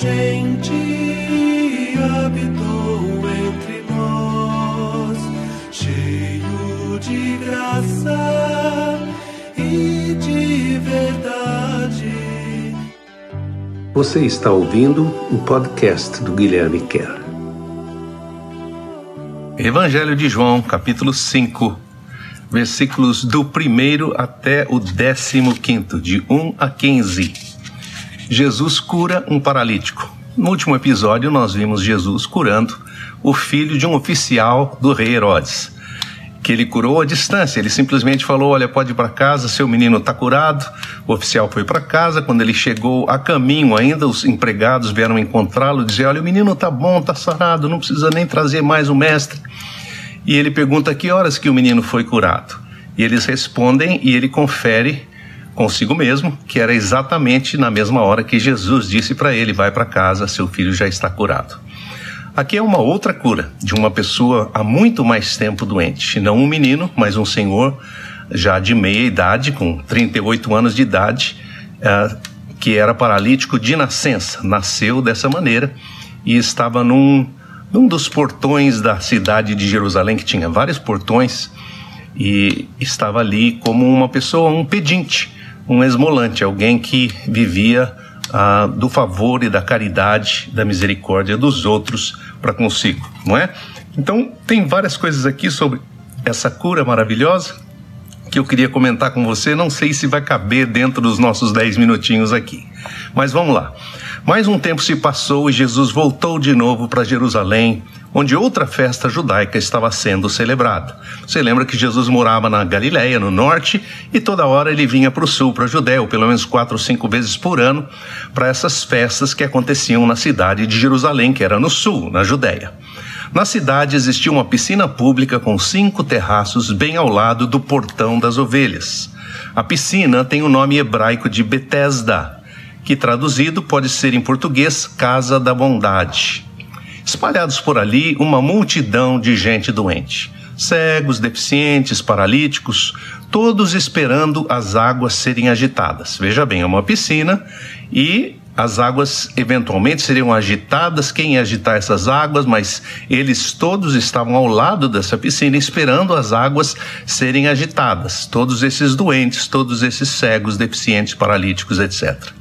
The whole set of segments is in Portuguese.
gente habitou entre nós, cheio de graça e de verdade. Você está ouvindo o podcast do Guilherme Kerr. Evangelho de João, capítulo 5, versículos do primeiro até o décimo quinto, de 1 a 15. Jesus cura um paralítico. No último episódio, nós vimos Jesus curando o filho de um oficial do rei Herodes que ele curou à distância. Ele simplesmente falou: Olha, pode ir para casa, seu menino está curado. O oficial foi para casa. Quando ele chegou a caminho, ainda os empregados vieram encontrá-lo e dizer: Olha, o menino está bom, está sarado, não precisa nem trazer mais o mestre. E ele pergunta que horas que o menino foi curado. E eles respondem e ele confere consigo mesmo que era exatamente na mesma hora que Jesus disse para ele: Vai para casa, seu filho já está curado. Aqui é uma outra cura de uma pessoa há muito mais tempo doente. Não um menino, mas um senhor já de meia idade, com 38 anos de idade, uh, que era paralítico de nascença. Nasceu dessa maneira e estava num, num dos portões da cidade de Jerusalém, que tinha vários portões, e estava ali como uma pessoa, um pedinte, um esmolante, alguém que vivia ah, do favor e da caridade, da misericórdia dos outros para consigo, não é? Então, tem várias coisas aqui sobre essa cura maravilhosa que eu queria comentar com você. Não sei se vai caber dentro dos nossos 10 minutinhos aqui, mas vamos lá. Mais um tempo se passou e Jesus voltou de novo para Jerusalém, onde outra festa judaica estava sendo celebrada. Você lembra que Jesus morava na Galiléia, no norte, e toda hora ele vinha para o sul, para Judéia, pelo menos quatro ou cinco vezes por ano, para essas festas que aconteciam na cidade de Jerusalém, que era no sul, na Judéia. Na cidade existia uma piscina pública com cinco terraços bem ao lado do portão das ovelhas. A piscina tem o nome hebraico de Betesda, que traduzido pode ser em português Casa da Bondade. Espalhados por ali, uma multidão de gente doente. Cegos, deficientes, paralíticos, todos esperando as águas serem agitadas. Veja bem, é uma piscina e as águas eventualmente seriam agitadas, quem ia agitar essas águas, mas eles todos estavam ao lado dessa piscina esperando as águas serem agitadas. Todos esses doentes, todos esses cegos, deficientes, paralíticos, etc.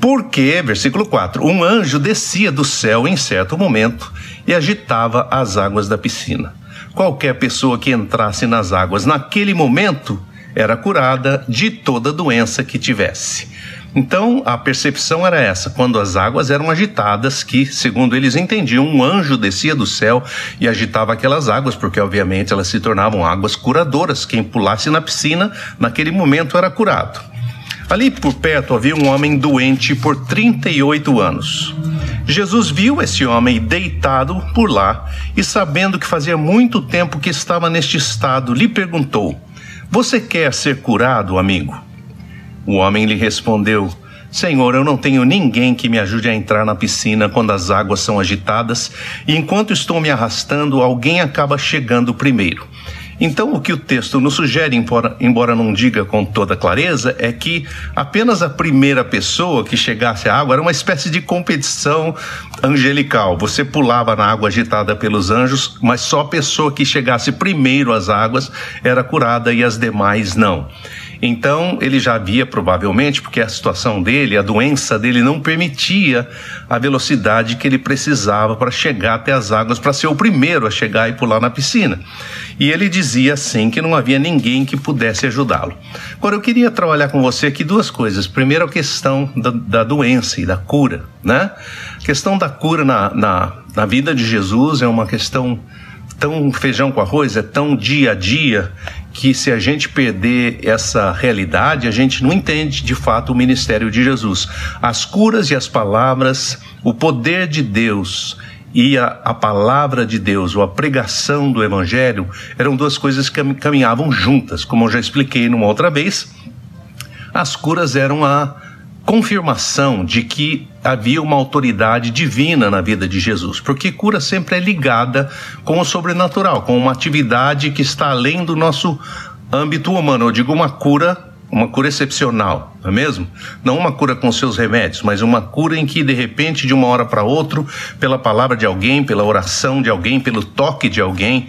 Porque, versículo 4, um anjo descia do céu em certo momento e agitava as águas da piscina. Qualquer pessoa que entrasse nas águas naquele momento era curada de toda doença que tivesse. Então, a percepção era essa: quando as águas eram agitadas, que, segundo eles entendiam, um anjo descia do céu e agitava aquelas águas, porque, obviamente, elas se tornavam águas curadoras. Quem pulasse na piscina, naquele momento, era curado. Ali por perto havia um homem doente por 38 anos. Jesus viu esse homem deitado por lá e, sabendo que fazia muito tempo que estava neste estado, lhe perguntou: Você quer ser curado, amigo? O homem lhe respondeu: Senhor, eu não tenho ninguém que me ajude a entrar na piscina quando as águas são agitadas, e enquanto estou me arrastando, alguém acaba chegando primeiro. Então, o que o texto nos sugere, embora, não diga com toda clareza, é que apenas a primeira pessoa que chegasse à água era uma espécie de competição angelical. Você pulava na água agitada pelos anjos, mas só a pessoa que chegasse primeiro às águas era curada e as demais não. Então, ele já havia provavelmente, porque a situação dele, a doença dele não permitia a velocidade que ele precisava para chegar até as águas, para ser o primeiro a chegar e pular na piscina. E ele dizia assim que não havia ninguém que pudesse ajudá-lo. Agora, eu queria trabalhar com você aqui duas coisas. Primeiro, a questão da, da doença e da cura, né? A questão da cura na, na, na vida de Jesus é uma questão tão feijão com arroz, é tão dia a dia, que se a gente perder essa realidade, a gente não entende de fato o ministério de Jesus. As curas e as palavras, o poder de Deus e a, a palavra de Deus, ou a pregação do Evangelho, eram duas coisas que caminhavam juntas. Como eu já expliquei numa outra vez, as curas eram a confirmação de que havia uma autoridade divina na vida de Jesus, porque cura sempre é ligada com o sobrenatural, com uma atividade que está além do nosso âmbito humano. Eu digo uma cura uma cura excepcional, não é mesmo? Não uma cura com seus remédios, mas uma cura em que de repente, de uma hora para outra, pela palavra de alguém, pela oração de alguém, pelo toque de alguém,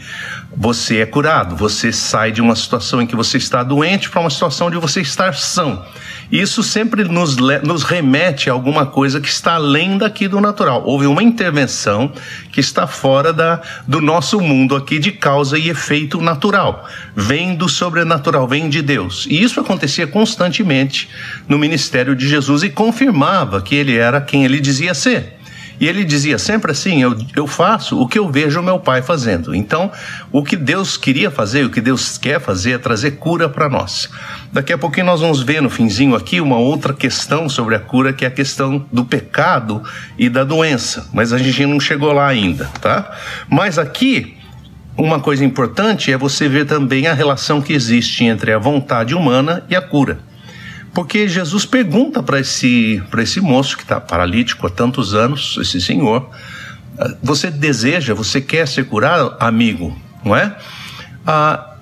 você é curado. Você sai de uma situação em que você está doente para uma situação de você estar são. Isso sempre nos, nos remete a alguma coisa que está além daqui do natural. Houve uma intervenção que está fora da, do nosso mundo aqui de causa e efeito natural. Vem do sobrenatural, vem de Deus. E isso acontecia constantemente no ministério de Jesus e confirmava que ele era quem ele dizia ser. E ele dizia sempre assim: eu, eu faço o que eu vejo meu pai fazendo. Então, o que Deus queria fazer, o que Deus quer fazer é trazer cura para nós. Daqui a pouquinho nós vamos ver no finzinho aqui uma outra questão sobre a cura, que é a questão do pecado e da doença. Mas a gente não chegou lá ainda, tá? Mas aqui. Uma coisa importante é você ver também a relação que existe entre a vontade humana e a cura. Porque Jesus pergunta para esse, esse moço que está paralítico há tantos anos, esse senhor, ah, você deseja, você quer ser curado, amigo, não é? A,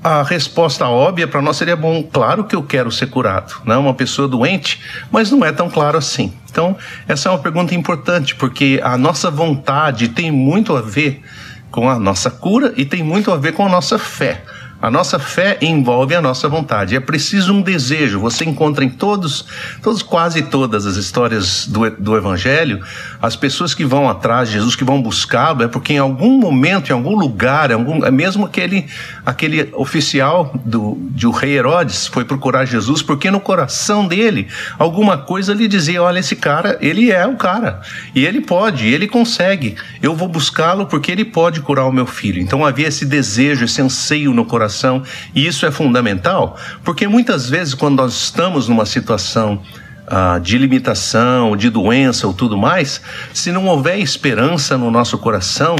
a resposta óbvia para nós seria bom, claro que eu quero ser curado, não é uma pessoa doente, mas não é tão claro assim. Então, essa é uma pergunta importante, porque a nossa vontade tem muito a ver com a nossa cura e tem muito a ver com a nossa fé. A nossa fé envolve a nossa vontade. É preciso um desejo. Você encontra em todos, todos quase todas as histórias do, do Evangelho, as pessoas que vão atrás de Jesus, que vão buscá-lo, é porque em algum momento, em algum lugar, em algum, é mesmo aquele, aquele oficial do, de o rei Herodes foi procurar Jesus, porque no coração dele alguma coisa lhe dizia: olha, esse cara, ele é o cara. E ele pode, ele consegue. Eu vou buscá-lo porque ele pode curar o meu filho. Então havia esse desejo, esse anseio no coração coração. E isso é fundamental, porque muitas vezes, quando nós estamos numa situação ah, de limitação, de doença ou tudo mais, se não houver esperança no nosso coração,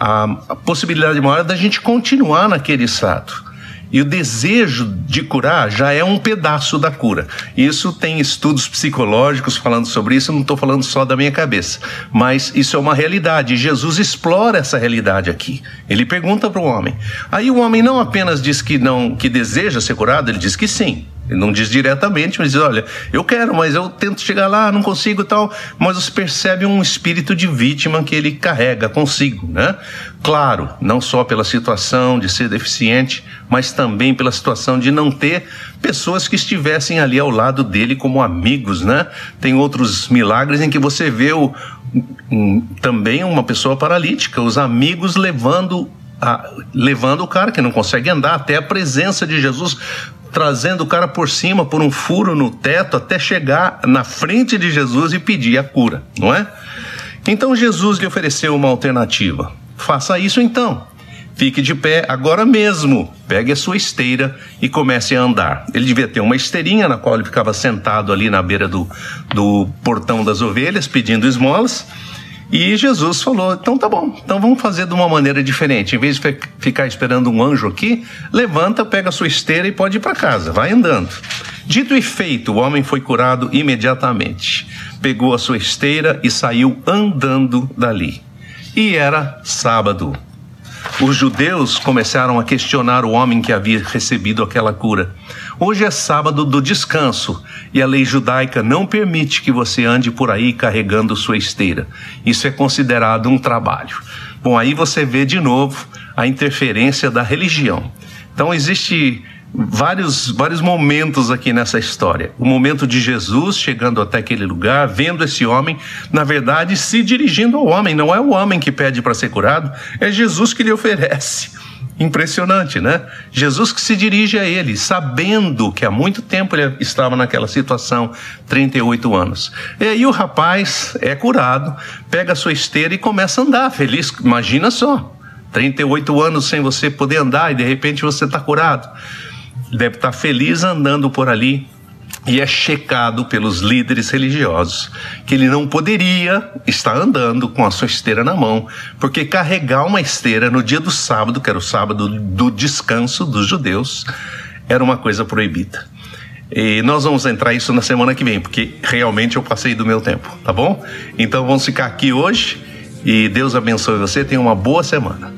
a, possibilidade maior é da gente continuar naquele estado. E o desejo de curar já é um pedaço da cura. Isso tem estudos psicológicos falando sobre isso, não estou falando só da minha cabeça. Mas isso é uma realidade. Jesus explora essa realidade aqui. Ele pergunta para o homem. Aí o homem não apenas diz que não que deseja ser curado, ele diz que sim. Ele não diz diretamente, mas diz: olha, eu quero, mas eu tento chegar lá, não consigo tal. Mas você percebe um espírito de vítima que ele carrega consigo, né? Claro, não só pela situação de ser deficiente, mas também pela situação de não ter pessoas que estivessem ali ao lado dele como amigos, né? Tem outros milagres em que você vê o, também uma pessoa paralítica, os amigos levando a, levando o cara que não consegue andar até a presença de Jesus trazendo o cara por cima, por um furo no teto, até chegar na frente de Jesus e pedir a cura, não é? Então Jesus lhe ofereceu uma alternativa. Faça isso então. Fique de pé agora mesmo. Pegue a sua esteira e comece a andar. Ele devia ter uma esteirinha na qual ele ficava sentado ali na beira do, do portão das ovelhas pedindo esmolas. E Jesus falou: então tá bom, então vamos fazer de uma maneira diferente. Em vez de ficar esperando um anjo aqui, levanta, pega a sua esteira e pode ir para casa, vai andando. Dito e feito, o homem foi curado imediatamente. Pegou a sua esteira e saiu andando dali. E era sábado. Os judeus começaram a questionar o homem que havia recebido aquela cura. Hoje é sábado do descanso e a lei judaica não permite que você ande por aí carregando sua esteira. Isso é considerado um trabalho. Bom, aí você vê de novo a interferência da religião. Então existe vários, vários momentos aqui nessa história. O momento de Jesus chegando até aquele lugar, vendo esse homem, na verdade, se dirigindo ao homem. Não é o homem que pede para ser curado, é Jesus que lhe oferece. Impressionante, né? Jesus que se dirige a ele, sabendo que há muito tempo ele estava naquela situação, 38 anos. E aí o rapaz é curado, pega a sua esteira e começa a andar, feliz. Imagina só, 38 anos sem você poder andar e de repente você está curado deve estar feliz andando por ali e é checado pelos líderes religiosos que ele não poderia estar andando com a sua esteira na mão, porque carregar uma esteira no dia do sábado, que era o sábado do descanso dos judeus, era uma coisa proibida. E nós vamos entrar isso na semana que vem, porque realmente eu passei do meu tempo, tá bom? Então vamos ficar aqui hoje e Deus abençoe você. Tenha uma boa semana.